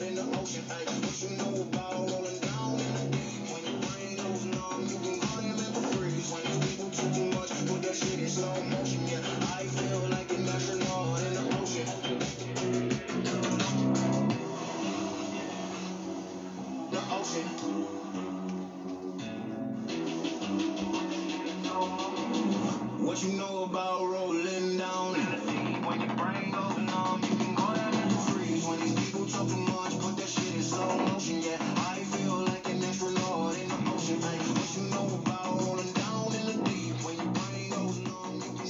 In the ocean, what you know about rolling down in the deep? When your brain goes numb, you can. When people too much, put that shit in slow motion, yeah. I feel like an astronaut in the ocean. The ocean. What you know about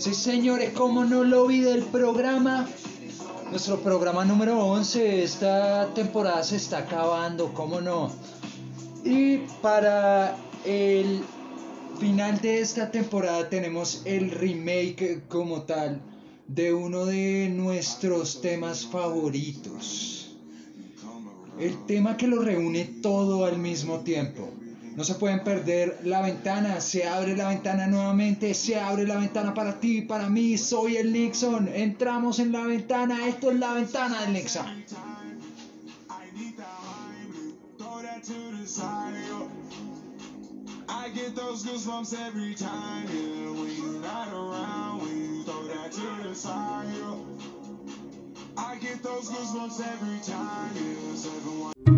Sí, señores, como no lo vi del programa, nuestro programa número 11, esta temporada se está acabando, cómo no. Y para el final de esta temporada tenemos el remake como tal de uno de nuestros temas favoritos. El tema que lo reúne todo al mismo tiempo. No se pueden perder la ventana, se abre la ventana nuevamente, se abre la ventana para ti, para mí, soy el Nixon, entramos en la ventana, esto es la ventana del Nixon. I get those goosebumps every time, yeah. When you're not around, when you throw that to the side, yeah. I get those goosebumps every time, yeah. Seven,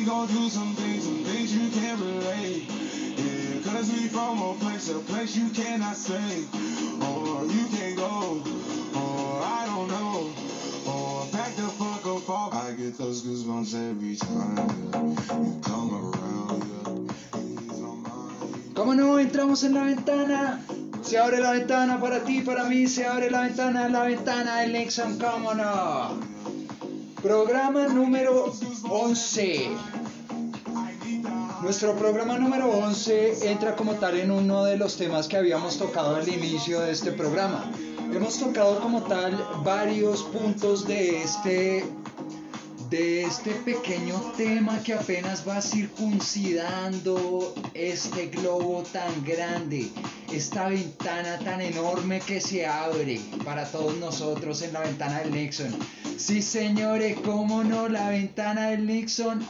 Do some things, some things you can't relate. Yeah, cause we from a place, a place you cannot stay. Or you go, or I don't know. Or back the fuck up. I get those goosebumps every time you come around. ¿Cómo no? Entramos en la ventana. Se abre la ventana para ti, para mí. Se abre la ventana, la ventana del Nixon. ¿Cómo no? Programa número 11. Nuestro programa número 11 entra como tal en uno de los temas que habíamos tocado al inicio de este programa. Hemos tocado como tal varios puntos de este de este pequeño tema que apenas va circuncidando este globo tan grande, esta ventana tan enorme que se abre para todos nosotros en la ventana del Nixon. Sí, señores, cómo no, la ventana del Nixon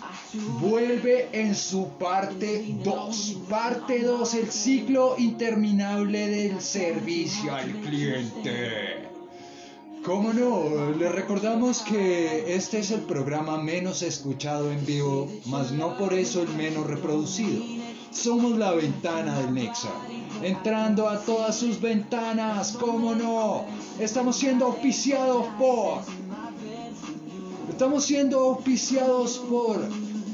vuelve en su parte 2. Parte 2, el ciclo interminable del servicio al cliente. ¿Cómo no? Les recordamos que este es el programa menos escuchado en vivo, mas no por eso el menos reproducido. Somos la ventana del Nexa. Entrando a todas sus ventanas, ¿cómo no? Estamos siendo auspiciados por... Estamos siendo auspiciados por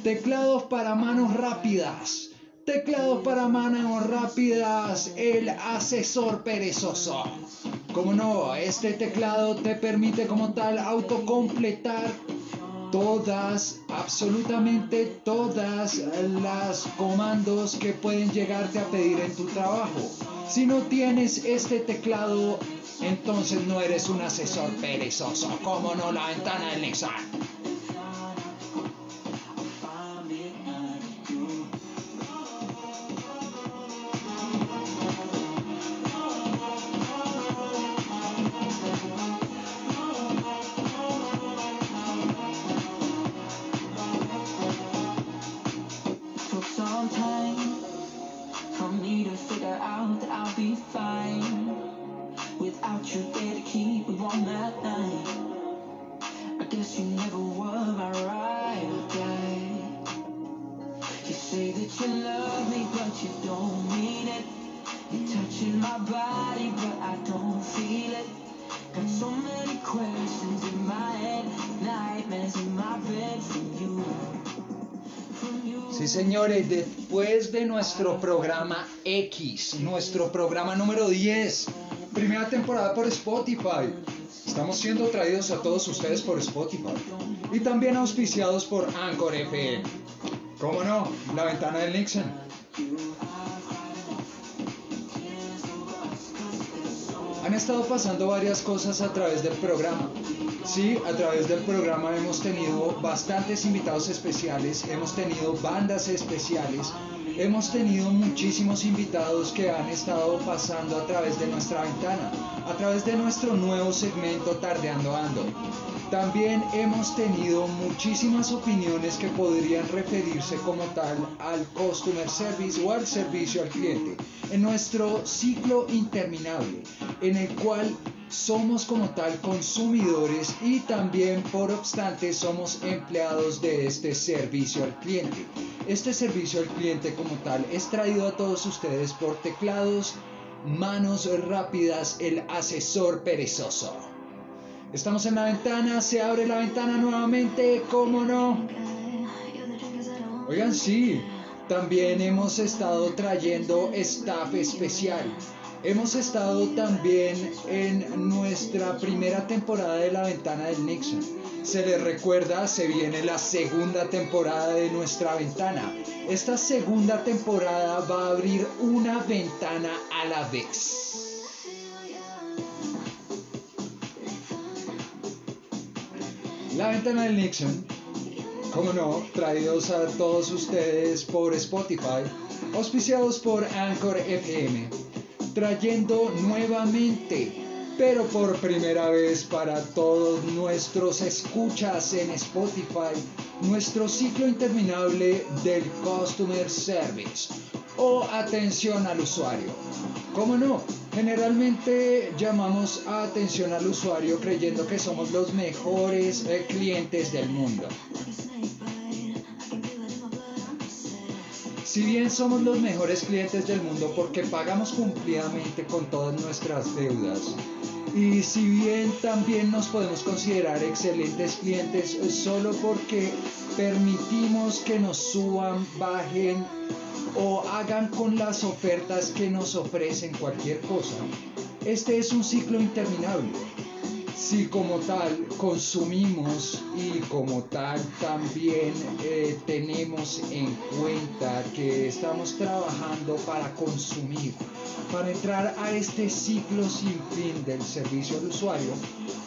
teclados para manos rápidas. Teclados para manos rápidas, el asesor perezoso. Como no, este teclado te permite como tal autocompletar todas, absolutamente todas las comandos que pueden llegarte a pedir en tu trabajo. Si no tienes este teclado, entonces no eres un asesor perezoso. Como no, la ventana del Nexar. Señores, después de nuestro programa X, nuestro programa número 10, primera temporada por Spotify, estamos siendo traídos a todos ustedes por Spotify y también auspiciados por Anchor FM. ¿Cómo no? La ventana del Nixon. Han estado pasando varias cosas a través del programa. Sí, a través del programa hemos tenido bastantes invitados especiales, hemos tenido bandas especiales, hemos tenido muchísimos invitados que han estado pasando a través de nuestra ventana, a través de nuestro nuevo segmento Tardeando Ando. También hemos tenido muchísimas opiniones que podrían referirse como tal al customer service o al servicio al cliente en nuestro ciclo interminable, en el cual somos como tal consumidores y también por obstante somos empleados de este servicio al cliente. Este servicio al cliente como tal es traído a todos ustedes por teclados, manos rápidas, el asesor perezoso. Estamos en la ventana, se abre la ventana nuevamente, ¿cómo no? Oigan, sí, también hemos estado trayendo staff especial. Hemos estado también en nuestra primera temporada de la ventana del Nixon. Se les recuerda, se viene la segunda temporada de nuestra ventana. Esta segunda temporada va a abrir una ventana a la vez. La ventana del Nixon, como no, traídos a todos ustedes por Spotify, auspiciados por Anchor FM, trayendo nuevamente, pero por primera vez para todos nuestros escuchas en Spotify, nuestro ciclo interminable del Customer Service o atención al usuario. ¿Cómo no? Generalmente llamamos a atención al usuario creyendo que somos los mejores eh, clientes del mundo. Si bien somos los mejores clientes del mundo porque pagamos cumplidamente con todas nuestras deudas, y si bien también nos podemos considerar excelentes clientes solo porque permitimos que nos suban, bajen o hagan con las ofertas que nos ofrecen cualquier cosa. Este es un ciclo interminable. Si como tal consumimos y como tal también eh, tenemos en cuenta que estamos trabajando para consumir, para entrar a este ciclo sin fin del servicio al usuario,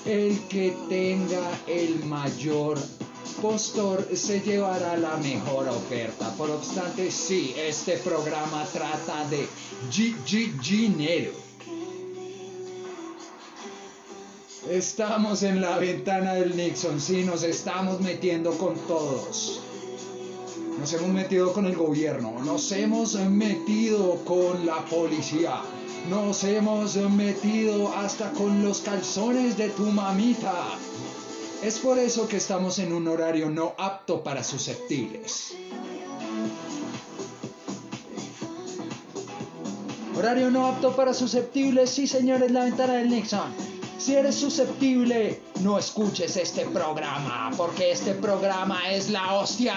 el que tenga el mayor postor se llevará la mejor oferta. Por obstante, sí, este programa trata de dinero. Estamos en la ventana del Nixon, sí, nos estamos metiendo con todos. Nos hemos metido con el gobierno, nos hemos metido con la policía, nos hemos metido hasta con los calzones de tu mamita. Es por eso que estamos en un horario no apto para susceptibles. Horario no apto para susceptibles, sí señores, la ventana del Nixon. Si eres susceptible, no escuches este programa, porque este programa es la hostia.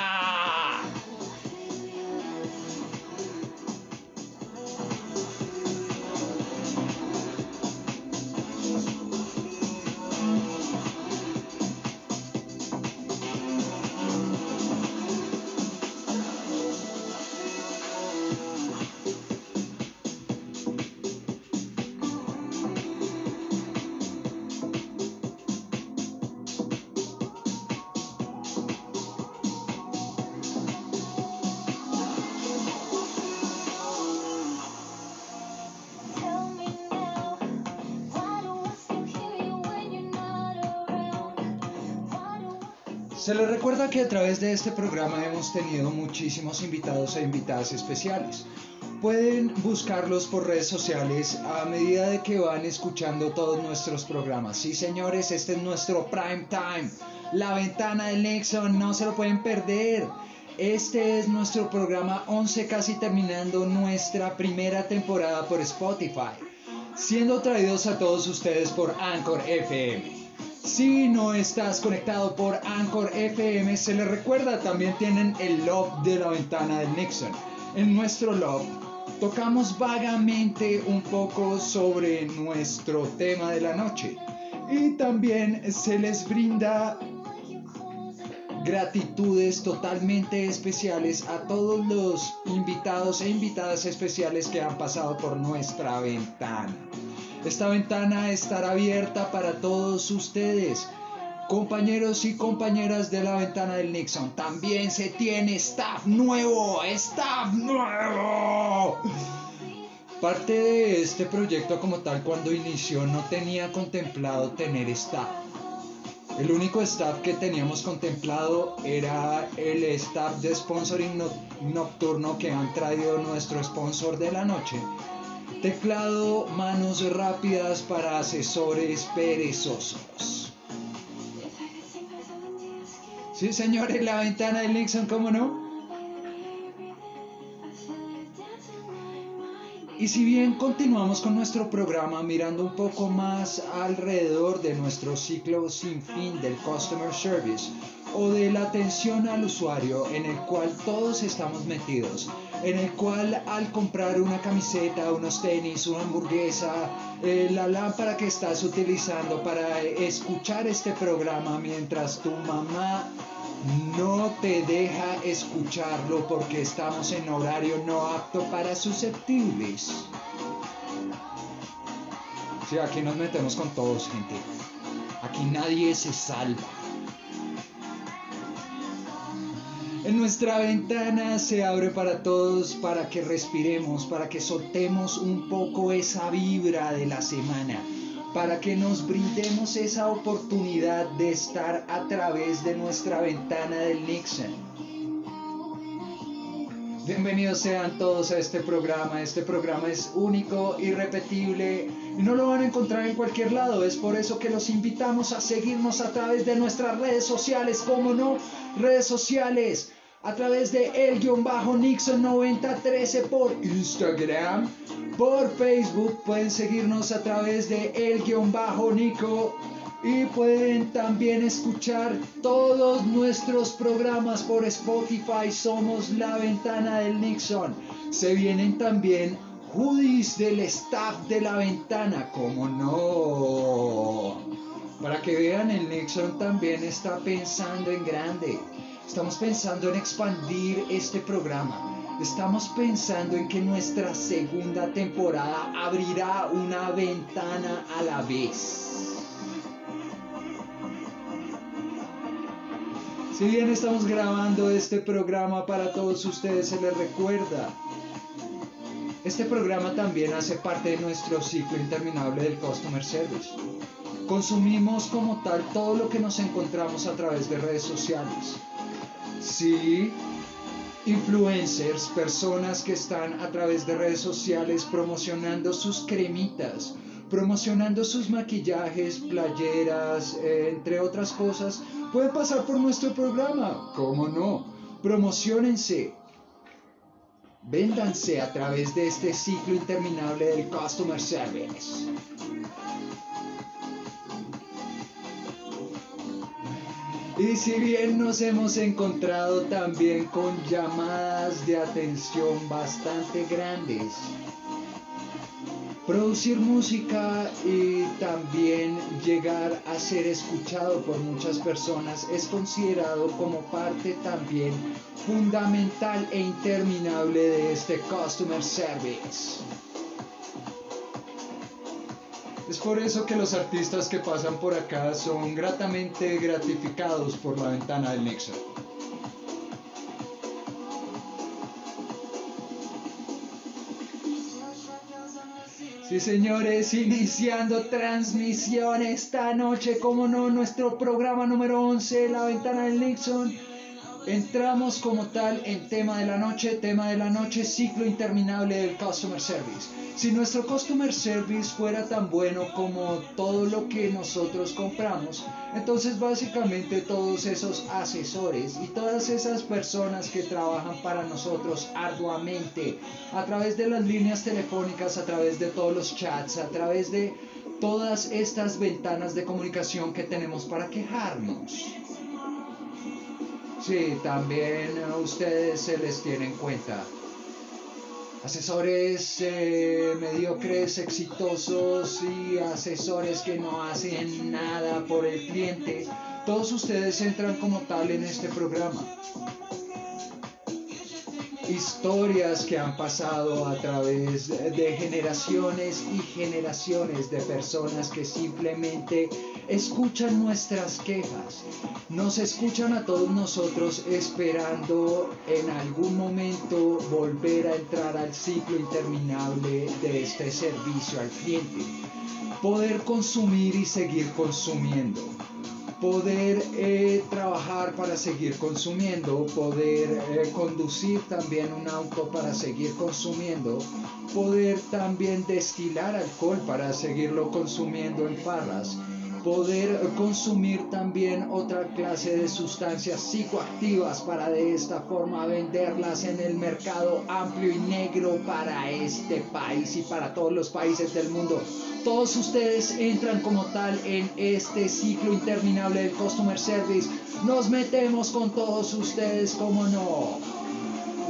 Se les recuerda que a través de este programa hemos tenido muchísimos invitados e invitadas especiales. Pueden buscarlos por redes sociales a medida de que van escuchando todos nuestros programas. Sí, señores, este es nuestro prime time. La ventana del Nexon, no se lo pueden perder. Este es nuestro programa 11, casi terminando nuestra primera temporada por Spotify, siendo traídos a todos ustedes por Anchor FM. Si no estás conectado por Anchor FM, se les recuerda, también tienen el log de la ventana del Nixon. En nuestro log tocamos vagamente un poco sobre nuestro tema de la noche y también se les brinda gratitudes totalmente especiales a todos los invitados e invitadas especiales que han pasado por nuestra ventana. Esta ventana estará abierta para todos ustedes. Compañeros y compañeras de la ventana del Nixon, también se tiene staff nuevo, staff nuevo. Parte de este proyecto como tal cuando inició no tenía contemplado tener staff. El único staff que teníamos contemplado era el staff de sponsoring nocturno que han traído nuestro sponsor de la noche. Teclado, manos rápidas para asesores perezosos. Sí, señores, la ventana del Nixon, ¿cómo no? Y si bien continuamos con nuestro programa mirando un poco más alrededor de nuestro ciclo sin fin del Customer Service o de la atención al usuario en el cual todos estamos metidos, en el cual al comprar una camiseta, unos tenis, una hamburguesa, eh, la lámpara que estás utilizando para escuchar este programa mientras tu mamá no te deja escucharlo porque estamos en horario no apto para susceptibles. Sí, aquí nos metemos con todos, gente. Aquí nadie se salva. En nuestra ventana se abre para todos, para que respiremos, para que soltemos un poco esa vibra de la semana para que nos brindemos esa oportunidad de estar a través de nuestra ventana del Nixon. Bienvenidos sean todos a este programa. Este programa es único, irrepetible y no lo van a encontrar en cualquier lado. Es por eso que los invitamos a seguirnos a través de nuestras redes sociales. ¿Cómo no? Redes sociales a través de el-nixon9013 por Instagram, por Facebook, pueden seguirnos a través de el-nico y pueden también escuchar todos nuestros programas por Spotify. Somos la ventana del Nixon. Se vienen también hoodies del staff de la ventana, como no. Para que vean, el Nixon también está pensando en grande. Estamos pensando en expandir este programa. Estamos pensando en que nuestra segunda temporada abrirá una ventana a la vez. Si bien estamos grabando este programa para todos ustedes, se les recuerda. Este programa también hace parte de nuestro ciclo interminable del Customer Service. Consumimos como tal todo lo que nos encontramos a través de redes sociales Sí, influencers, personas que están a través de redes sociales promocionando sus cremitas, promocionando sus maquillajes, playeras, eh, entre otras cosas, pueden pasar por nuestro programa. ¿Cómo no? Promocionense. Véndanse a través de este ciclo interminable del Customer Service. Y si bien nos hemos encontrado también con llamadas de atención bastante grandes, producir música y también llegar a ser escuchado por muchas personas es considerado como parte también fundamental e interminable de este customer service. Es por eso que los artistas que pasan por acá son gratamente gratificados por la ventana del Nexo. Sí, señores, iniciando transmisión esta noche, como no, nuestro programa número 11, La Ventana del Nixon. Entramos como tal en tema de la noche, tema de la noche, ciclo interminable del Customer Service. Si nuestro Customer Service fuera tan bueno como todo lo que nosotros compramos, entonces básicamente todos esos asesores y todas esas personas que trabajan para nosotros arduamente a través de las líneas telefónicas, a través de todos los chats, a través de todas estas ventanas de comunicación que tenemos para quejarnos. Sí, también a ustedes se les tiene en cuenta. Asesores eh, mediocres, exitosos y asesores que no hacen nada por el cliente. Todos ustedes entran como tal en este programa historias que han pasado a través de generaciones y generaciones de personas que simplemente escuchan nuestras quejas, nos escuchan a todos nosotros esperando en algún momento volver a entrar al ciclo interminable de este servicio al cliente, poder consumir y seguir consumiendo. Poder eh, trabajar para seguir consumiendo, poder eh, conducir también un auto para seguir consumiendo, poder también destilar alcohol para seguirlo consumiendo en farras, poder consumir también otra clase de sustancias psicoactivas para de esta forma venderlas en el mercado amplio y negro para este país y para todos los países del mundo todos ustedes entran como tal en este ciclo interminable del Customer Service. Nos metemos con todos ustedes, como no.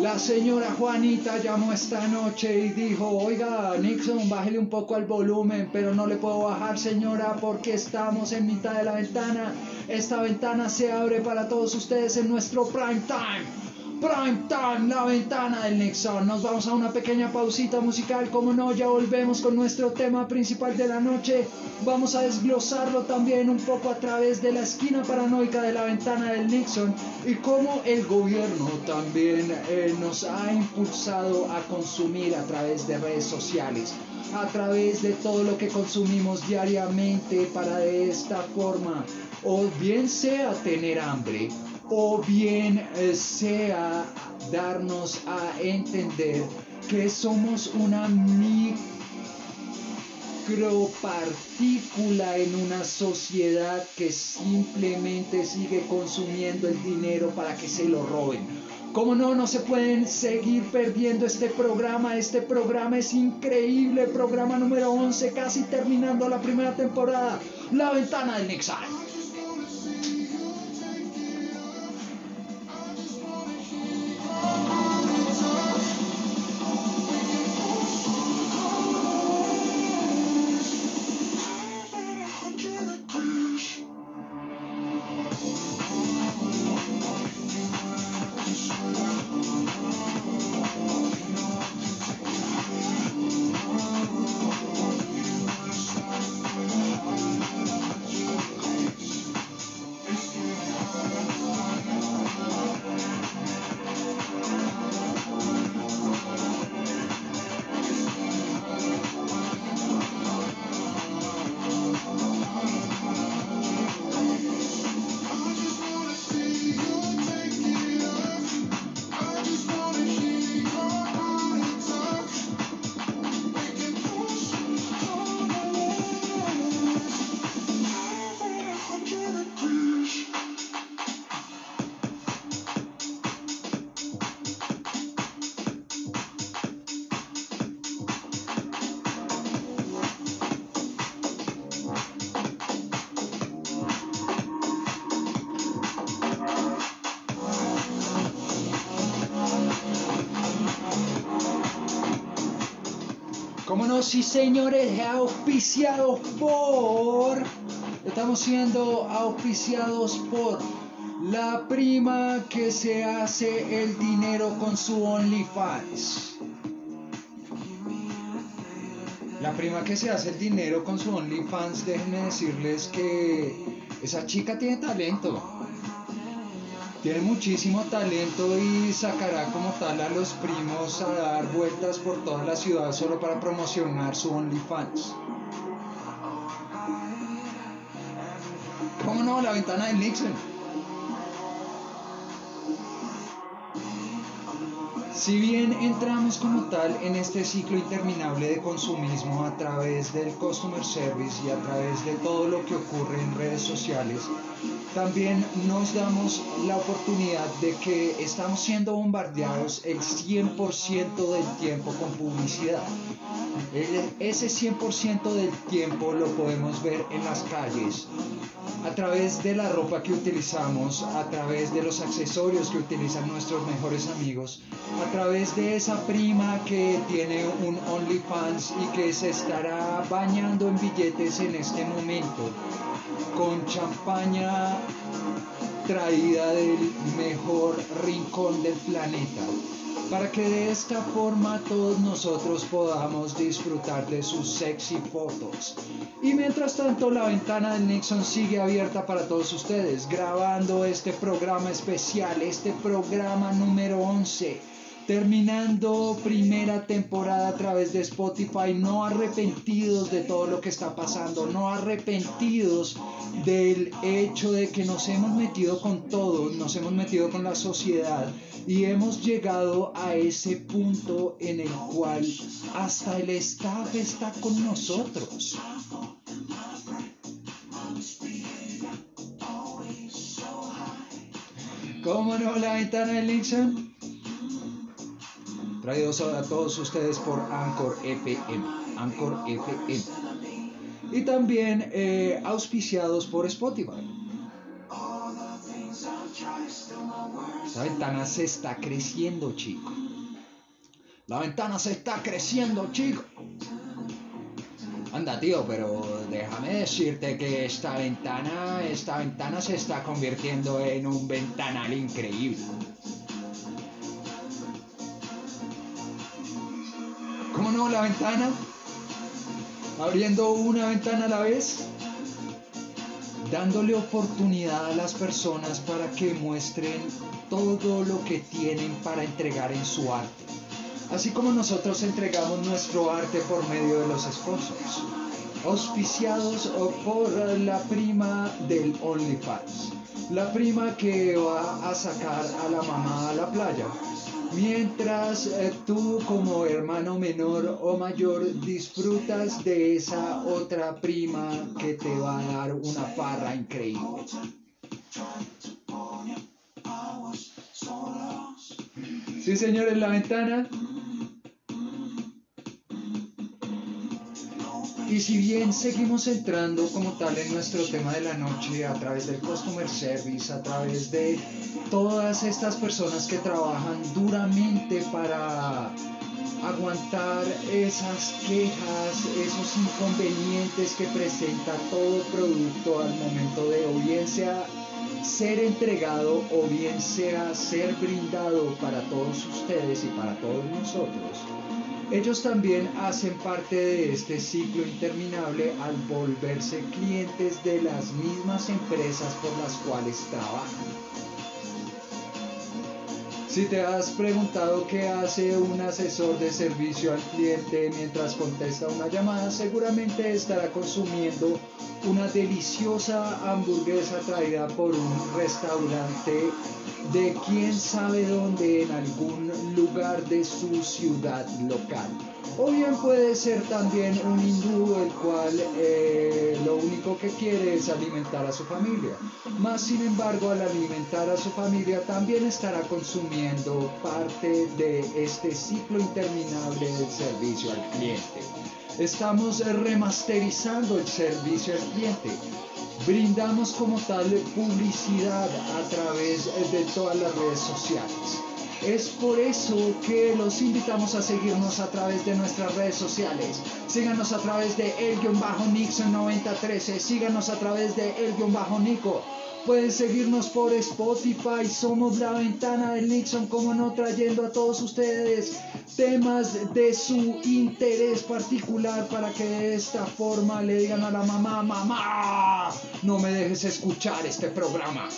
La señora Juanita llamó esta noche y dijo, oiga, Nixon, bájele un poco al volumen, pero no le puedo bajar, señora, porque estamos en mitad de la ventana. Esta ventana se abre para todos ustedes en nuestro prime time. Prime Time, la ventana del Nexon. Nos vamos a una pequeña pausita musical, como no, ya volvemos con nuestro tema principal de la noche. Vamos a desglosarlo también un poco a través de la esquina paranoica de la ventana del Nixon y cómo el gobierno también eh, nos ha impulsado a consumir a través de redes sociales a través de todo lo que consumimos diariamente para de esta forma o bien sea tener hambre o bien eh, sea darnos a entender que somos una micropartícula en una sociedad que simplemente sigue consumiendo el dinero para que se lo roben. Como no, no se pueden seguir perdiendo este programa. Este programa es increíble. Programa número 11, casi terminando la primera temporada. La ventana del Nexar. Sí señores, auspiciados por... Estamos siendo auspiciados por la prima que se hace el dinero con su OnlyFans. La prima que se hace el dinero con su OnlyFans, déjenme decirles que esa chica tiene talento tiene muchísimo talento y sacará como tal a los primos a dar vueltas por toda la ciudad solo para promocionar su OnlyFans. ¿Cómo no? La ventana de Nixon. Si bien entramos como tal en este ciclo interminable de consumismo a través del customer service y a través de todo lo que ocurre en redes sociales, también nos damos la oportunidad de que estamos siendo bombardeados el 100% del tiempo con publicidad. ese 100% del tiempo lo podemos ver en las calles, a través de la ropa que utilizamos, a través de los accesorios que utilizan nuestros mejores amigos, a través de esa prima que tiene un OnlyFans y que se estará bañando en billetes en este momento, con champaña traída del mejor rincón del planeta para que de esta forma todos nosotros podamos disfrutar de sus sexy fotos. Y mientras tanto la ventana del Nixon sigue abierta para todos ustedes, grabando este programa especial, este programa número 11 terminando primera temporada a través de Spotify, no arrepentidos de todo lo que está pasando, no arrepentidos del hecho de que nos hemos metido con todo, nos hemos metido con la sociedad y hemos llegado a ese punto en el cual hasta el staff está con nosotros. ¿Cómo no la ventana de Nixon? Traídos a todos ustedes por Anchor FM. Anchor FM. Y también eh, auspiciados por Spotify. La ventana se está creciendo, chico. La ventana se está creciendo, chico. Anda, tío, pero déjame decirte que esta ventana, esta ventana se está convirtiendo en un ventanal increíble. La ventana? Abriendo una ventana a la vez. Dándole oportunidad a las personas para que muestren todo lo que tienen para entregar en su arte. Así como nosotros entregamos nuestro arte por medio de los sponsors. Auspiciados por la prima del OnlyFans. La prima que va a sacar a la mamá a la playa Mientras eh, tú como hermano menor o mayor disfrutas de esa otra prima que te va a dar una farra increíble. Sí, señor, en la ventana. Y si bien seguimos entrando como tal en nuestro tema de la noche a través del customer service, a través de todas estas personas que trabajan duramente para aguantar esas quejas, esos inconvenientes que presenta todo producto al momento de o bien sea ser entregado o bien sea ser brindado para todos ustedes y para todos nosotros ellos también hacen parte de este ciclo interminable al volverse clientes de las mismas empresas por las cuales trabajan. Si te has preguntado qué hace un asesor de servicio al cliente mientras contesta una llamada, seguramente estará consumiendo una deliciosa hamburguesa traída por un restaurante de quién sabe dónde en algún lugar de su ciudad local. O bien puede ser también un hindú el cual eh, lo único que quiere es alimentar a su familia. Más sin embargo, al alimentar a su familia también estará consumiendo parte de este ciclo interminable del servicio al cliente. Estamos remasterizando el servicio al cliente. Brindamos como tal publicidad a través de todas las redes sociales. Es por eso que los invitamos a seguirnos a través de nuestras redes sociales. Síganos a través de el-nixon9013. Síganos a través de el-nico. Pueden seguirnos por Spotify. Somos la ventana del Nixon, como no, trayendo a todos ustedes temas de su interés particular para que de esta forma le digan a la mamá, mamá, no me dejes escuchar este programa.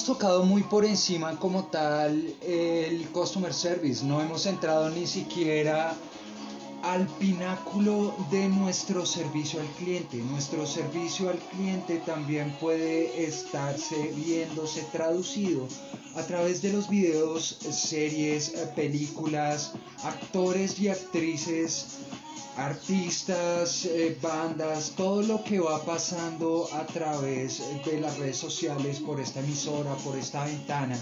Hemos tocado muy por encima como tal el customer service, no hemos entrado ni siquiera al pináculo de nuestro servicio al cliente. Nuestro servicio al cliente también puede estarse viéndose traducido a través de los videos, series, eh, películas, actores y actrices, artistas, eh, bandas, todo lo que va pasando a través de las redes sociales por esta emisora, por esta ventana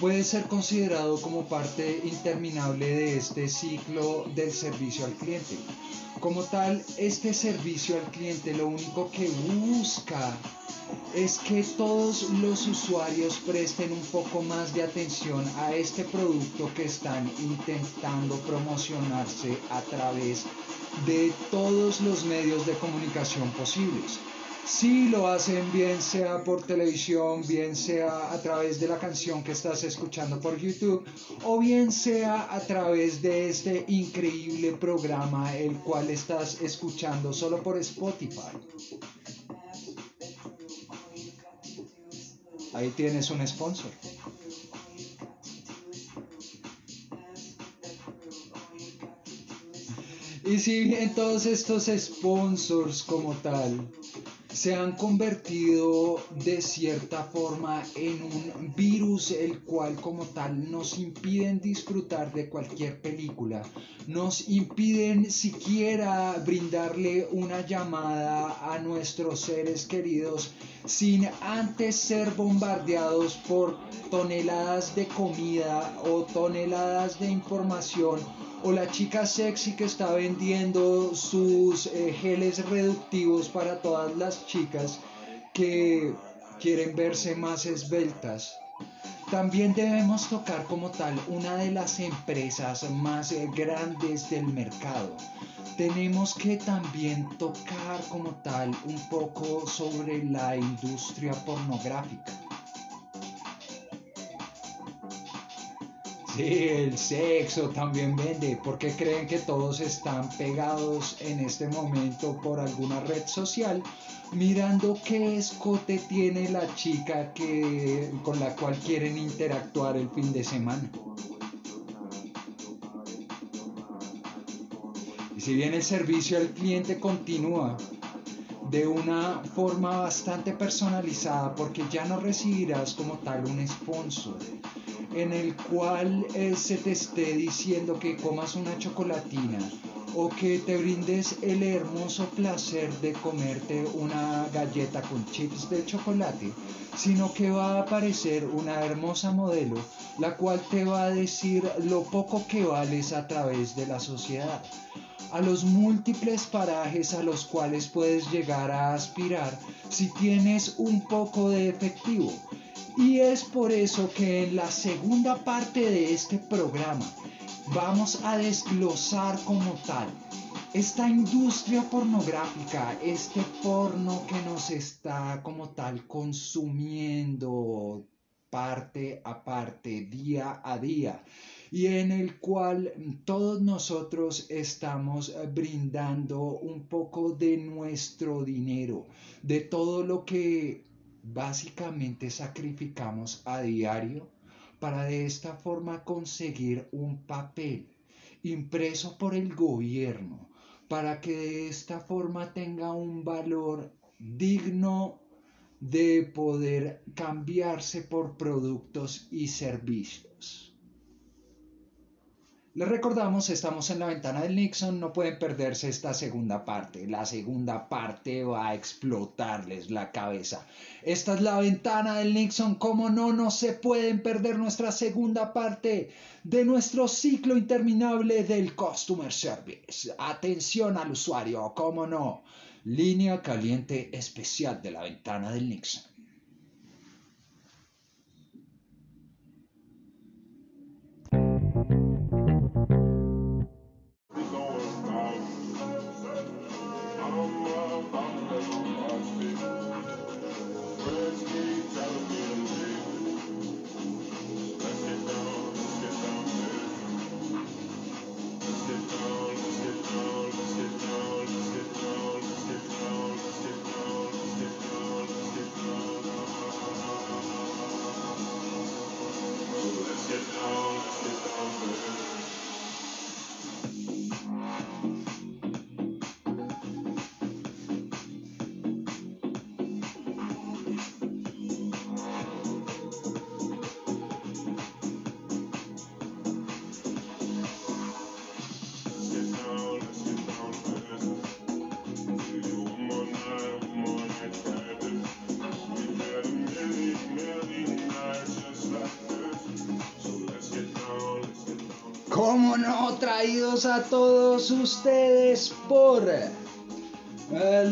puede ser considerado como parte interminable de este ciclo del servicio al cliente. Como tal, este servicio al cliente lo único que busca es que todos los usuarios presten un poco más de atención a este producto que están intentando promocionarse a través de todos los medios de comunicación posibles. Si lo hacen bien sea por televisión, bien sea a través de la canción que estás escuchando por YouTube o bien sea a través de este increíble programa el cual estás escuchando solo por Spotify. Ahí tienes un sponsor. Y si bien todos estos sponsors como tal se han convertido de cierta forma en un virus el cual como tal nos impiden disfrutar de cualquier película, nos impiden siquiera brindarle una llamada a nuestros seres queridos sin antes ser bombardeados por toneladas de comida o toneladas de información o la chica sexy que está vendiendo sus eh, geles reductivos para todas las chicas que quieren verse más esbeltas. También debemos tocar como tal una de las empresas más eh, grandes del mercado. Tenemos que también tocar como tal un poco sobre la industria pornográfica. Sí, el sexo también vende. ¿Por qué creen que todos están pegados en este momento por alguna red social mirando qué escote tiene la chica que, con la cual quieren interactuar el fin de semana? Y si bien el servicio al cliente continúa de una forma bastante personalizada porque ya no recibirás como tal un sponsor en el cual eh, se te esté diciendo que comas una chocolatina o que te brindes el hermoso placer de comerte una galleta con chips de chocolate, sino que va a aparecer una hermosa modelo, la cual te va a decir lo poco que vales a través de la sociedad, a los múltiples parajes a los cuales puedes llegar a aspirar si tienes un poco de efectivo y es por eso que en la segunda parte de este programa vamos a desglosar como tal esta industria pornográfica, este porno que nos está como tal consumiendo parte a parte, día a día, y en el cual todos nosotros estamos brindando un poco de nuestro dinero, de todo lo que básicamente sacrificamos a diario para de esta forma conseguir un papel impreso por el gobierno para que de esta forma tenga un valor digno de poder cambiarse por productos y servicios. Les recordamos, estamos en la ventana del Nixon, no pueden perderse esta segunda parte. La segunda parte va a explotarles la cabeza. Esta es la ventana del Nixon, como no, no se pueden perder nuestra segunda parte de nuestro ciclo interminable del Customer Service. Atención al usuario, como no. Línea caliente especial de la ventana del Nixon. Traídos a todos ustedes por eh,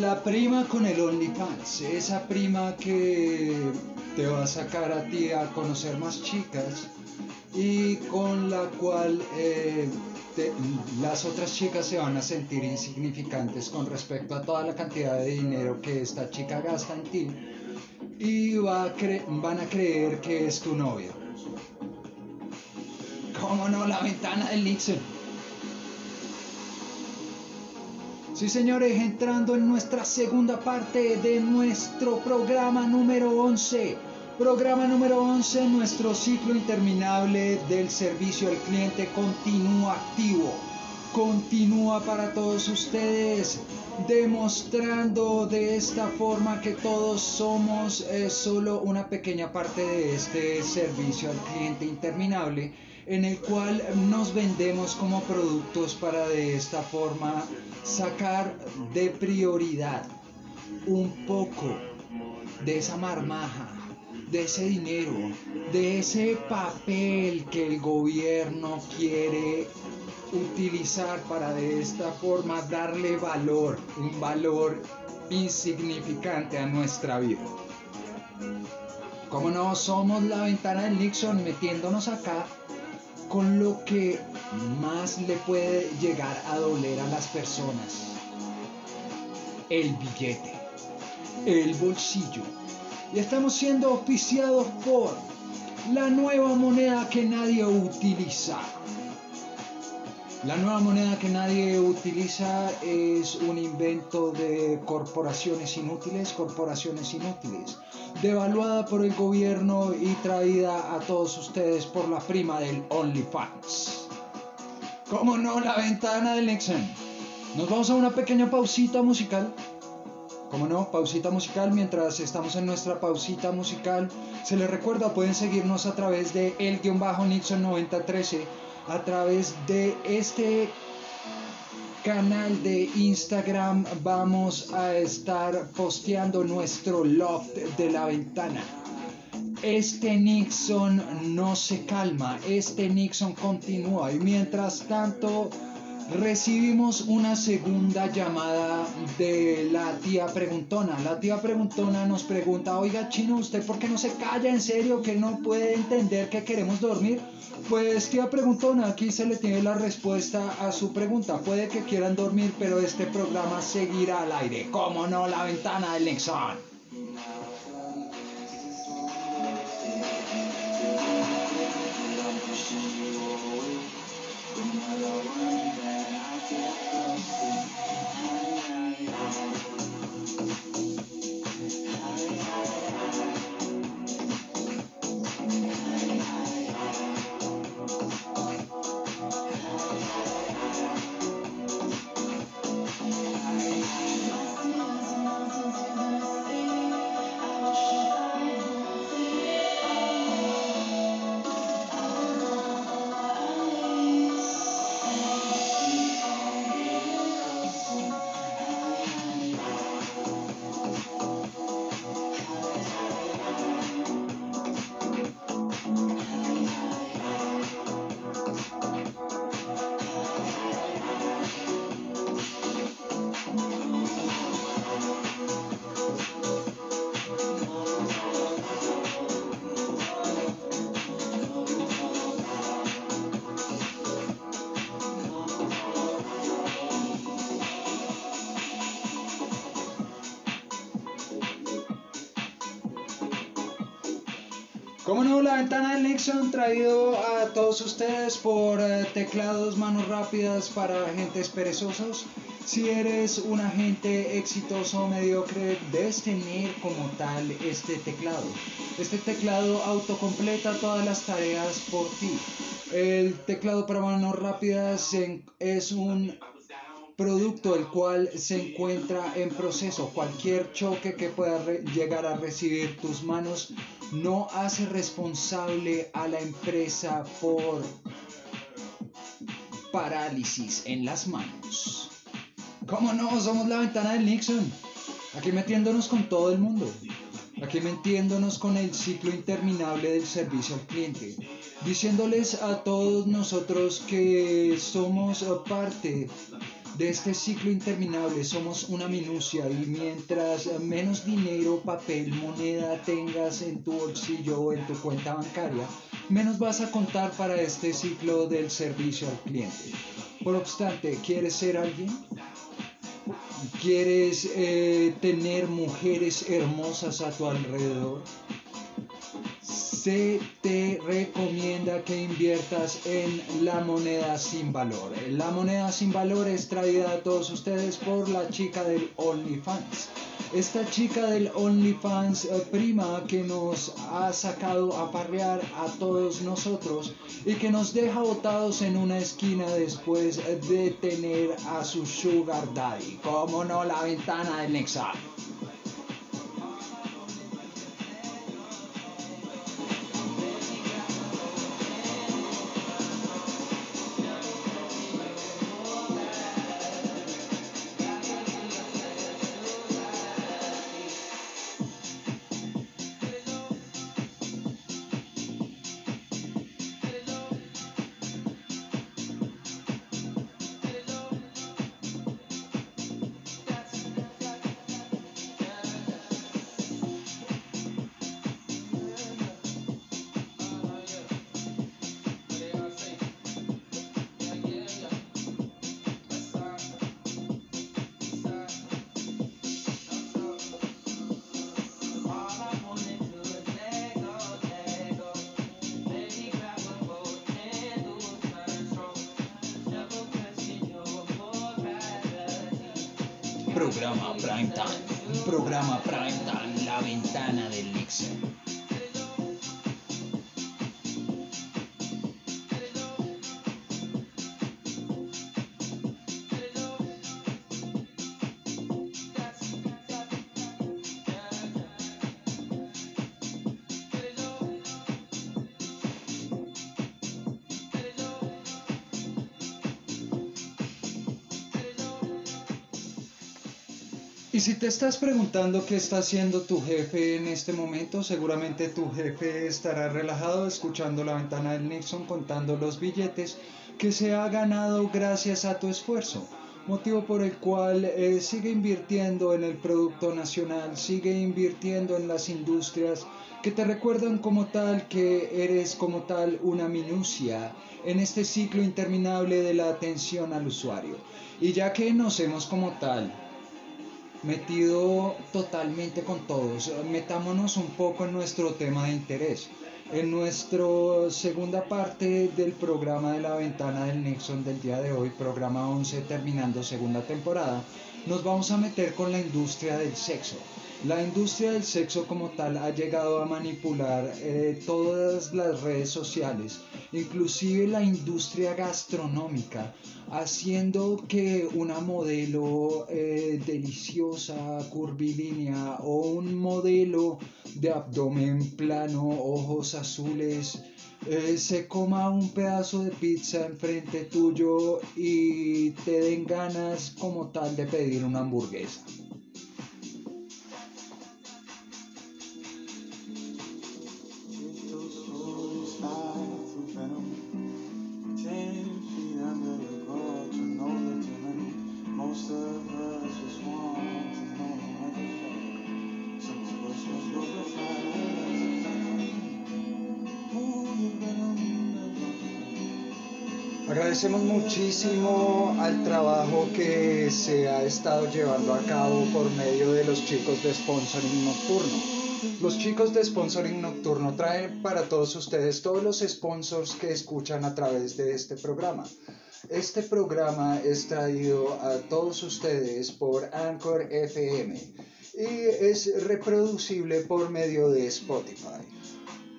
la prima con el OnlyFans. Esa prima que te va a sacar a ti a conocer más chicas y con la cual eh, las otras chicas se van a sentir insignificantes con respecto a toda la cantidad de dinero que esta chica gasta en ti y van a creer que es tu novio. ¿Cómo no? La ventana del Nixon. Sí, señores, entrando en nuestra segunda parte de nuestro programa número 11. Programa número 11, nuestro ciclo interminable del servicio al cliente continúa activo. Continúa para todos ustedes, demostrando de esta forma que todos somos eh, solo una pequeña parte de este servicio al cliente interminable en el cual nos vendemos como productos para de esta forma sacar de prioridad un poco de esa marmaja, de ese dinero, de ese papel que el gobierno quiere utilizar para de esta forma darle valor, un valor insignificante a nuestra vida. Como no somos la ventana del Nixon metiéndonos acá con lo que más le puede llegar a doler a las personas. El billete, el bolsillo. Y estamos siendo auspiciados por la nueva moneda que nadie utiliza. La nueva moneda que nadie utiliza es un invento de corporaciones inútiles, corporaciones inútiles, devaluada por el gobierno y traída a todos ustedes por la prima del OnlyFans. ¿Cómo no? La ventana del Nixon. Nos vamos a una pequeña pausita musical. Como no, pausita musical. Mientras estamos en nuestra pausita musical, se les recuerda, pueden seguirnos a través de el-nixon9013, a través de este canal de Instagram vamos a estar posteando nuestro loft de la ventana. Este Nixon no se calma, este Nixon continúa y mientras tanto recibimos una segunda llamada de la tía preguntona. La tía preguntona nos pregunta, oiga chino, ¿usted por qué no se calla en serio que no puede entender que queremos dormir? Pues tía preguntona, aquí se le tiene la respuesta a su pregunta. Puede que quieran dormir, pero este programa seguirá al aire. ¿Cómo no? La ventana del Nixon. Como no, la ventana del Nixon traído a todos ustedes por eh, teclados manos rápidas para agentes perezosos. Si eres un agente exitoso o mediocre, debes tener como tal este teclado. Este teclado autocompleta todas las tareas por ti. El teclado para manos rápidas es un producto el cual se encuentra en proceso. Cualquier choque que pueda llegar a recibir tus manos no hace responsable a la empresa por parálisis en las manos. ¿Cómo no? Somos la ventana del Nixon. Aquí metiéndonos con todo el mundo. Aquí metiéndonos con el ciclo interminable del servicio al cliente, diciéndoles a todos nosotros que somos parte de este ciclo interminable, somos una minucia y mientras menos dinero, papel, moneda tengas en tu bolsillo o en tu cuenta bancaria, menos vas a contar para este ciclo del servicio al cliente. Por obstante, ¿quieres ser alguien? ¿Quieres eh, tener mujeres hermosas a tu alrededor? Se te recomienda que inviertas en la moneda sin valor. La moneda sin valor es traída a todos ustedes por la chica del OnlyFans esta chica del OnlyFans eh, prima que nos ha sacado a parrear a todos nosotros y que nos deja botados en una esquina después de tener a su sugar daddy. Como no, la ventana del Nexa. Programa Prime Time, programa Prime Time, la ventana del Nixon. Estás preguntando qué está haciendo tu jefe en este momento, seguramente tu jefe estará relajado escuchando la ventana del Nixon contando los billetes que se ha ganado gracias a tu esfuerzo, motivo por el cual eh, sigue invirtiendo en el producto nacional, sigue invirtiendo en las industrias que te recuerdan como tal que eres como tal una minucia en este ciclo interminable de la atención al usuario. Y ya que nos hemos como tal metido totalmente con todos. Metámonos un poco en nuestro tema de interés. En nuestra segunda parte del programa de la ventana del Nixon del día de hoy, programa 11 terminando segunda temporada, nos vamos a meter con la industria del sexo. La industria del sexo como tal ha llegado a manipular eh, todas las redes sociales, inclusive la industria gastronómica, haciendo que una modelo eh, deliciosa, curvilínea o un modelo de abdomen plano, ojos azules, eh, se coma un pedazo de pizza enfrente tuyo y te den ganas como tal de pedir una hamburguesa. Agradecemos muchísimo al trabajo que se ha estado llevando a cabo por medio de los chicos de Sponsoring Nocturno. Los chicos de Sponsoring Nocturno traen para todos ustedes todos los sponsors que escuchan a través de este programa. Este programa es traído a todos ustedes por Anchor FM y es reproducible por medio de Spotify.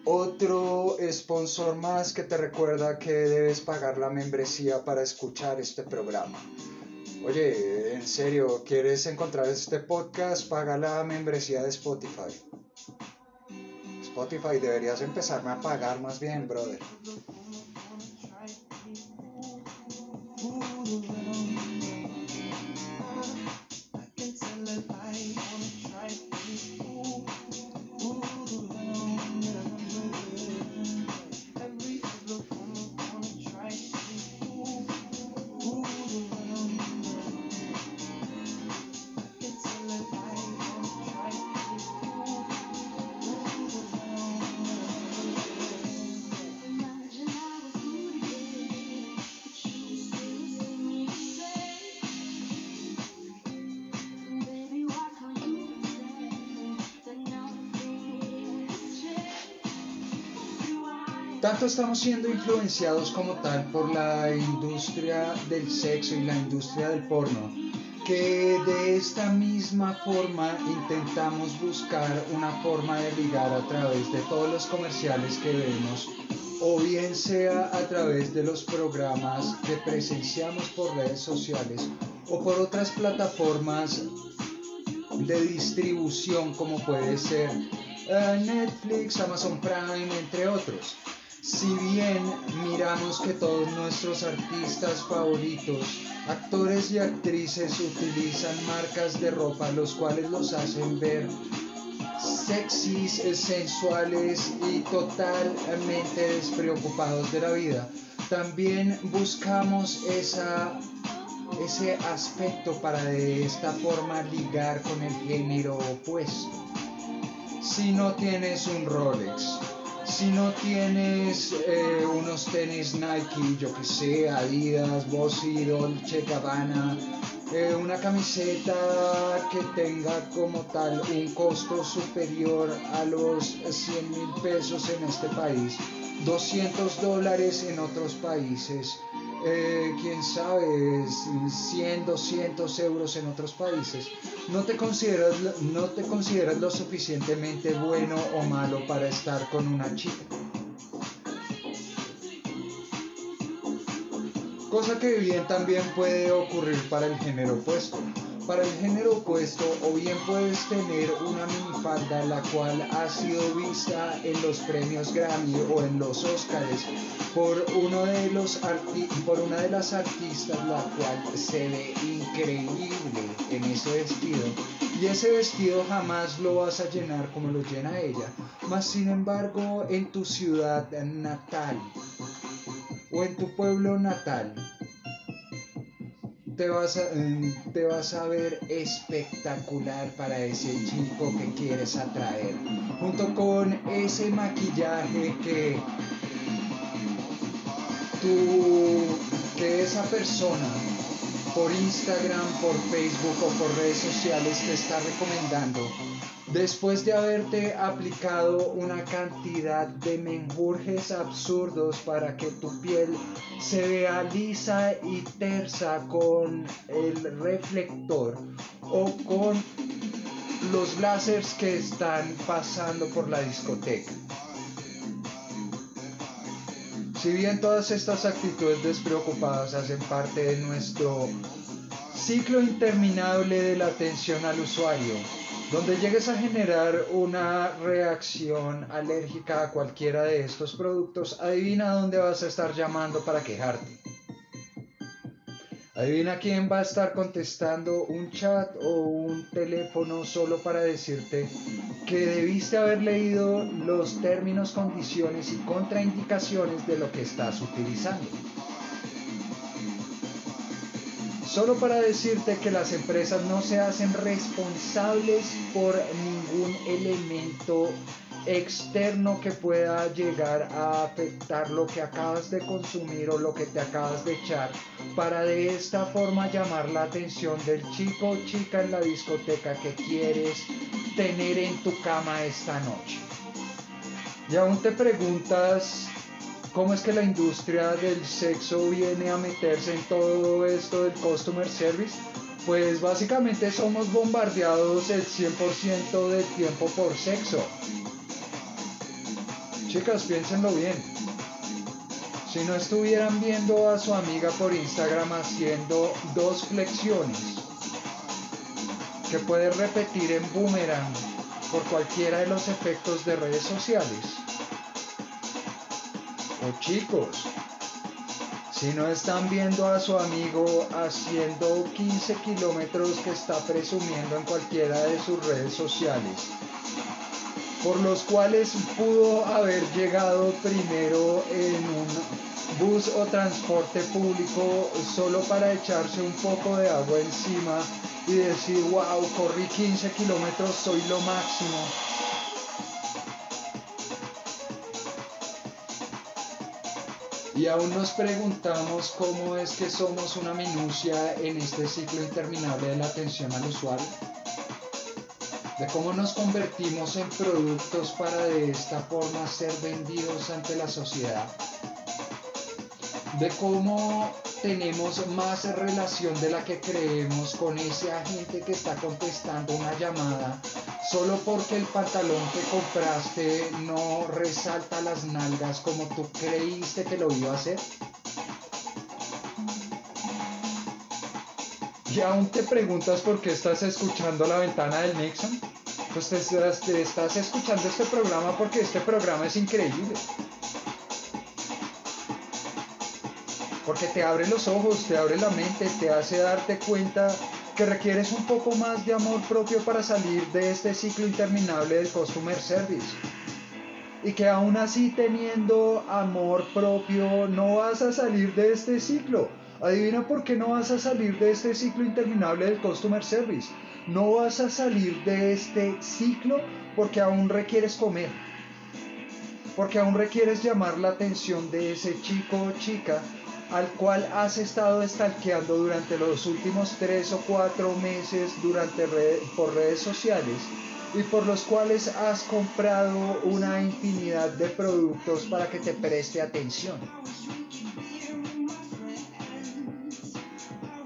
Otro sponsor más que te recuerda que debes pagar la membresía para escuchar este programa. Oye, en serio, ¿quieres encontrar este podcast? Paga la membresía de Spotify. Spotify, deberías empezarme a pagar más bien, brother. Tanto estamos siendo influenciados como tal por la industria del sexo y la industria del porno, que de esta misma forma intentamos buscar una forma de ligar a través de todos los comerciales que vemos, o bien sea a través de los programas que presenciamos por redes sociales o por otras plataformas de distribución como puede ser eh, Netflix, Amazon Prime, entre otros. Si bien miramos que todos nuestros artistas favoritos, actores y actrices utilizan marcas de ropa los cuales los hacen ver sexys, sensuales y totalmente despreocupados de la vida, también buscamos esa, ese aspecto para de esta forma ligar con el género opuesto. Si no tienes un Rolex, si no tienes eh, unos tenis Nike, yo que sé, Adidas, Bossi, Dolce Gabbana, eh, una camiseta que tenga como tal un costo superior a los 100 mil pesos en este país, 200 dólares en otros países, eh, quién sabe, 100, 200 euros en otros países. No te, consideras, no te consideras lo suficientemente bueno o malo para estar con una chica. Cosa que bien también puede ocurrir para el género opuesto. Para el género opuesto, o bien puedes tener una minifalda la cual ha sido vista en los premios Grammy o en los Oscars por, uno de los por una de las artistas la cual se ve increíble en ese vestido. Y ese vestido jamás lo vas a llenar como lo llena ella. Más sin embargo, en tu ciudad natal o en tu pueblo natal, te vas, a, te vas a ver espectacular para ese chico que quieres atraer. Junto con ese maquillaje que tú, que esa persona por Instagram, por Facebook o por redes sociales te está recomendando Después de haberte aplicado una cantidad de menjurjes absurdos para que tu piel se vea lisa y tersa con el reflector o con los láseres que están pasando por la discoteca. Si bien todas estas actitudes despreocupadas hacen parte de nuestro ciclo interminable de la atención al usuario, donde llegues a generar una reacción alérgica a cualquiera de estos productos, adivina dónde vas a estar llamando para quejarte. Adivina quién va a estar contestando un chat o un teléfono solo para decirte que debiste haber leído los términos, condiciones y contraindicaciones de lo que estás utilizando. Solo para decirte que las empresas no se hacen responsables por ningún elemento externo que pueda llegar a afectar lo que acabas de consumir o lo que te acabas de echar para de esta forma llamar la atención del chico o chica en la discoteca que quieres tener en tu cama esta noche. Y aún te preguntas cómo es que la industria del sexo viene a meterse en todo esto del customer service. Pues básicamente somos bombardeados el 100% del tiempo por sexo. Chicas, piénsenlo bien. Si no estuvieran viendo a su amiga por Instagram haciendo dos flexiones que puede repetir en boomerang por cualquiera de los efectos de redes sociales, o chicos, si no están viendo a su amigo haciendo 15 kilómetros que está presumiendo en cualquiera de sus redes sociales, por los cuales pudo haber llegado primero en un bus o transporte público solo para echarse un poco de agua encima y decir, wow, corrí 15 kilómetros, soy lo máximo. Y aún nos preguntamos cómo es que somos una minucia en este ciclo interminable de la atención al usuario. de cómo nos convertimos en productos para de esta forma ser vendidos ante la sociedad, de cómo tenemos más relación de la que creemos con ese agente que está contestando una llamada solo porque el pantalón que compraste no resalta las nalgas como tú creíste que lo iba a hacer. Y aún te preguntas por qué estás escuchando la ventana del Nixon. Pues te estás, escuchando este programa porque este programa es increíble. Porque te abre los ojos, te abre la mente, te hace darte cuenta que requieres un poco más de amor propio para salir de este ciclo interminable del customer service. Y que aún así teniendo amor propio no vas a salir de este ciclo Adivina por qué no vas a salir de este ciclo interminable del customer service. No vas a salir de este ciclo porque aún requieres comer. Porque aún requieres llamar la atención de ese chico o chica al cual has estado estalqueando durante los últimos tres o cuatro meses durante por redes sociales y por los cuales has comprado una infinidad de productos para que te preste atención.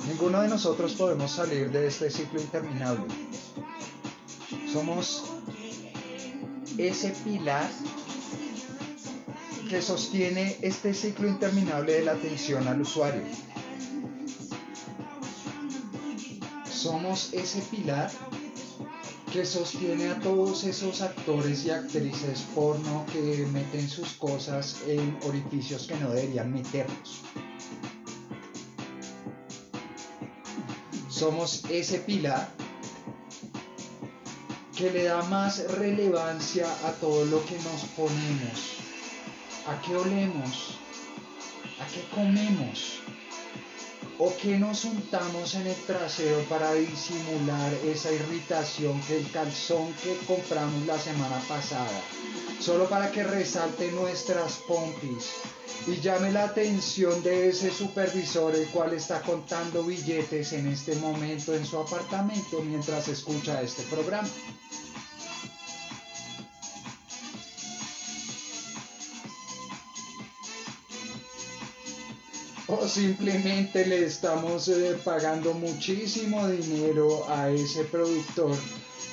Ninguno de nosotros podemos salir de este ciclo interminable. Somos ese pilar que sostiene este ciclo interminable de la atención al usuario. Somos ese pilar que sostiene a todos esos actores y actrices porno que meten sus cosas en orificios que no deberían meterlos. somos ese pilar que le da más relevancia a todo lo que nos ponemos, a qué olemos, a qué comemos o qué nos untamos en el trasero para disimular esa irritación que el calzón que compramos la semana pasada, solo para que resalte nuestras pompis y llame la atención de ese supervisor el cual está contando billetes en este momento en su apartamento mientras escucha este programa. O simplemente le estamos eh, pagando muchísimo dinero a ese productor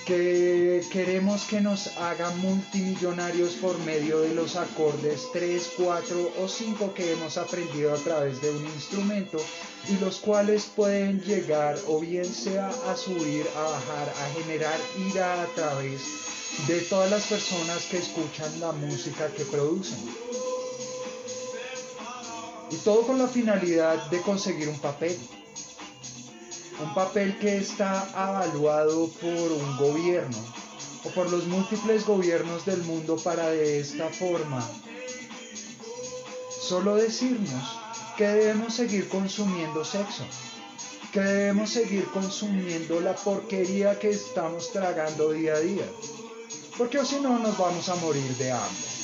que queremos que nos haga multimillonarios por medio de los acordes 3, 4 o 5 que hemos aprendido a través de un instrumento y los cuales pueden llegar o bien sea a subir, a bajar, a generar ira a través de todas las personas que escuchan la música que producen. Y todo con la finalidad de conseguir un papel un papel que está avaluado por un gobierno o por los múltiples gobiernos del mundo para de esta forma solo decirnos que debemos seguir consumiendo sexo, que debemos seguir consumiendo la porquería que estamos tragando día a día, porque si no nos vamos a morir de hambre.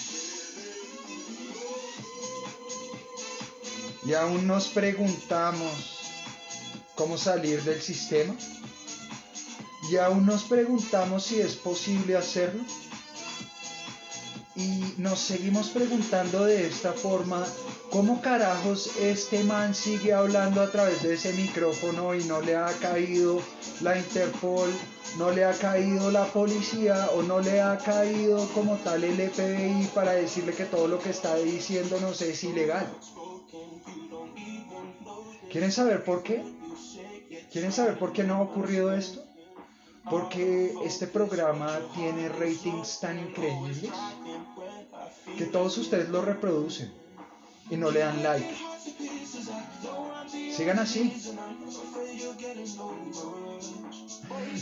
Y aún nos preguntamos cómo salir del sistema? Y aún nos preguntamos si es posible hacerlo. Y nos seguimos preguntando de esta forma, ¿cómo carajos este man sigue hablando a través de ese micrófono y no le ha caído la Interpol, no le ha caído la policía o no le ha caído como tal el FBI para decirle que todo lo que está diciendo no es ilegal? ¿Quieren saber por qué? ¿Quieren saber por qué no ha ocurrido esto? Porque este programa tiene ratings tan increíbles que todos ustedes lo reproducen y no le dan like. Sigan así.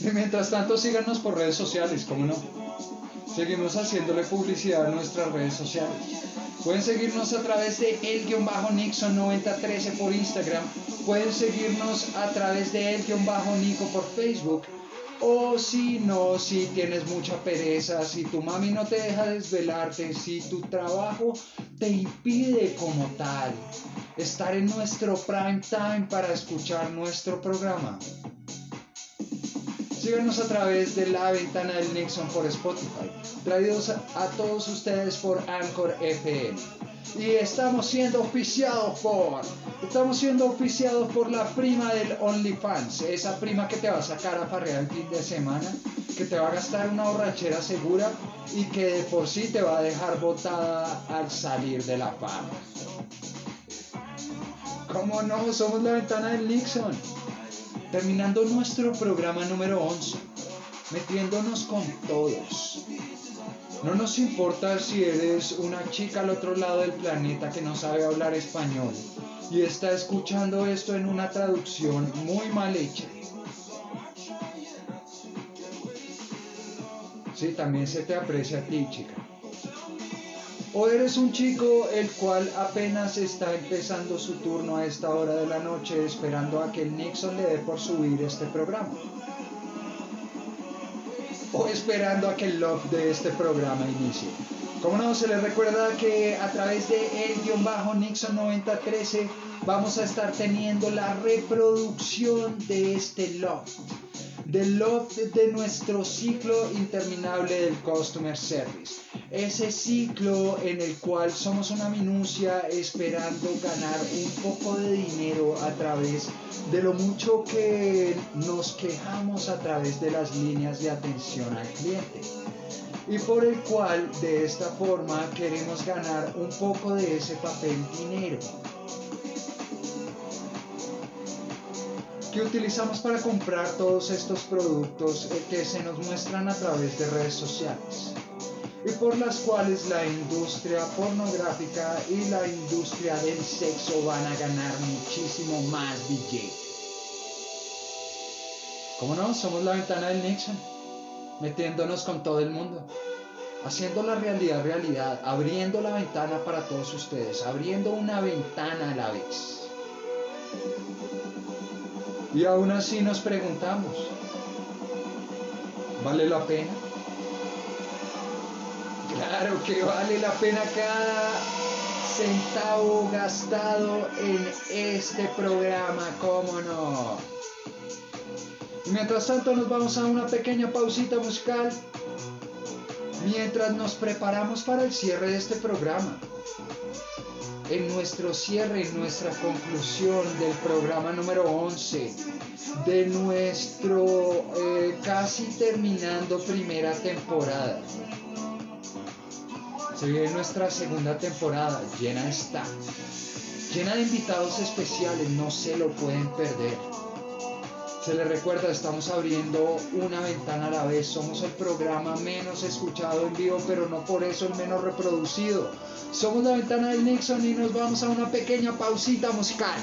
Y mientras tanto síganos por redes sociales, ¿cómo no? Seguimos haciéndole publicidad a nuestras redes sociales. Pueden seguirnos a través de el-nixon9013 por Instagram. Pueden seguirnos a través de el-nico por Facebook. O si no, si tienes mucha pereza, si tu mami no te deja desvelarte, si tu trabajo te impide como tal estar en nuestro prime time para escuchar nuestro programa. Síganos a través de la ventana del Nixon por Spotify, traídos a todos ustedes por Anchor FM. Y estamos siendo oficiados por, estamos siendo oficiados por la prima del OnlyFans, esa prima que te va a sacar a farrear el fin de semana, que te va a gastar una borrachera segura y que de por sí te va a dejar botada al salir de la fama. ¿Cómo no? Somos la ventana del Nixon. Terminando nuestro programa número 11, metiéndonos con todos. No nos importa si eres una chica al otro lado del planeta que no sabe hablar español y está escuchando esto en una traducción muy mal hecha. Sí, también se te aprecia a ti, chica. O eres un chico el cual apenas está empezando su turno a esta hora de la noche esperando a que Nixon le dé por subir este programa. O esperando a que el love de este programa inicie. Como no, se les recuerda que a través de el Nixon 9013 vamos a estar teniendo la reproducción de este love del lot de nuestro ciclo interminable del Customer Service. Ese ciclo en el cual somos una minucia esperando ganar un poco de dinero a través de lo mucho que nos quejamos a través de las líneas de atención al cliente y por el cual de esta forma queremos ganar un poco de ese papel dinero que utilizamos para comprar todos estos productos eh, que se nos muestran a través de redes sociales y por las cuales la industria pornográfica y la industria del sexo van a ganar muchísimo más billete. ¿Cómo no? Somos la ventana del Nixon, metiéndonos con todo el mundo, haciendo la realidad realidad, abriendo la ventana para todos ustedes, abriendo una ventana a la vez. Y aún así nos preguntamos, ¿vale la pena? Claro que vale la pena cada centavo gastado en este programa, ¿cómo no? Y mientras tanto nos vamos a una pequeña pausita musical mientras nos preparamos para el cierre de este programa en nuestro cierre, en nuestra conclusión del programa número 11, de nuestro eh, casi terminando primera temporada. Se viene nuestra segunda temporada, llena está, llena de invitados especiales, no se lo pueden perder. Se les recuerda, estamos abriendo una ventana a la vez. Somos el programa menos escuchado en vivo, pero no por eso el menos reproducido. Somos la ventana del Nixon y nos vamos a una pequeña pausita musical.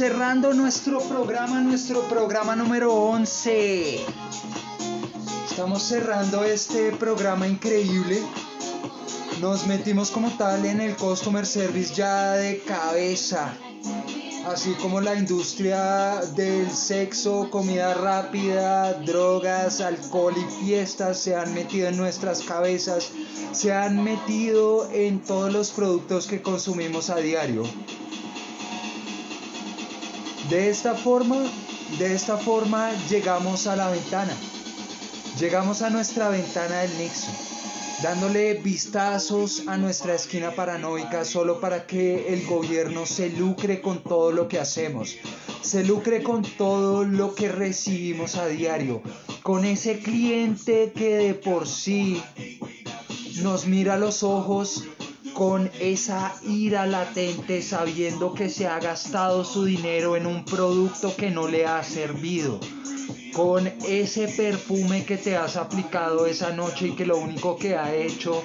Cerrando nuestro programa, nuestro programa número 11. Estamos cerrando este programa increíble. Nos metimos como tal en el customer service ya de cabeza. Así como la industria del sexo, comida rápida, drogas, alcohol y fiestas se han metido en nuestras cabezas, se han metido en todos los productos que consumimos a diario. De esta forma, de esta forma llegamos a la ventana. Llegamos a nuestra ventana del Nixon, dándole vistazos a nuestra esquina paranoica solo para que el gobierno se lucre con todo lo que hacemos, se lucre con todo lo que recibimos a diario, con ese cliente que de por sí nos mira a los ojos con esa ira latente sabiendo que se ha gastado su dinero en un producto que no le ha servido. Con ese perfume que te has aplicado esa noche y que lo único que ha hecho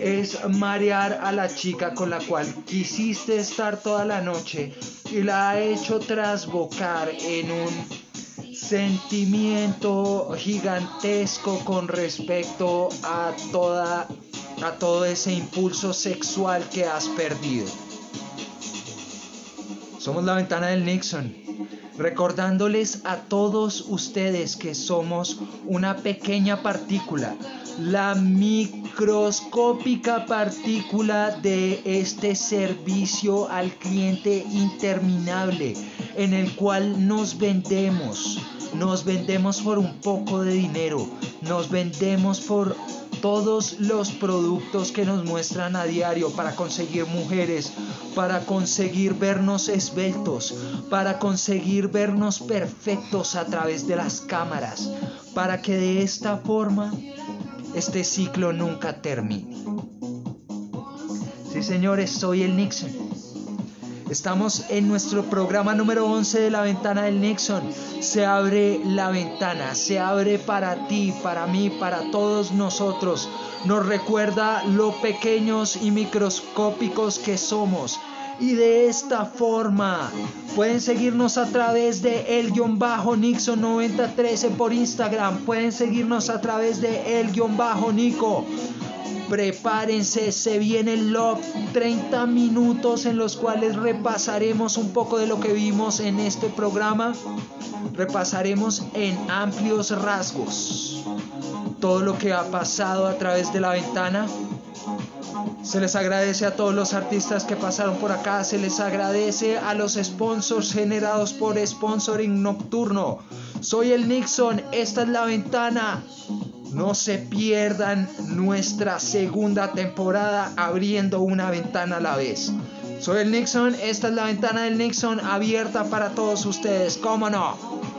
es marear a la chica con la cual quisiste estar toda la noche y la ha hecho trasbocar en un sentimiento gigantesco con respecto a toda a todo ese impulso sexual que has perdido. Somos la ventana del Nixon, recordándoles a todos ustedes que somos una pequeña partícula, la microscópica partícula de este servicio al cliente interminable en el cual nos vendemos. Nos vendemos por un poco de dinero, nos vendemos por todos los productos que nos muestran a diario para conseguir mujeres, para conseguir vernos esbeltos, para conseguir vernos perfectos a través de las cámaras, para que de esta forma este ciclo nunca termine. Sí, señores, soy el Nixon. Estamos en nuestro programa número 11 de la ventana del Nixon. Se abre la ventana, se abre para ti, para mí, para todos nosotros. Nos recuerda lo pequeños y microscópicos que somos. Y de esta forma pueden seguirnos a través de el-nixon9013 por Instagram. Pueden seguirnos a través de el-nico prepárense, se viene el Love, 30 minutos en los cuales repasaremos un poco de lo que vimos en este programa, repasaremos en amplios rasgos todo lo que ha pasado a través de la ventana. Se les agradece a todos los artistas que pasaron por acá, se les agradece a los sponsors generados por Sponsoring Nocturno. Soy el Nixon, esta es la ventana. No se pierdan nuestra segunda temporada abriendo una ventana a la vez. Soy el Nixon, esta es la ventana del Nixon abierta para todos ustedes, ¿cómo no?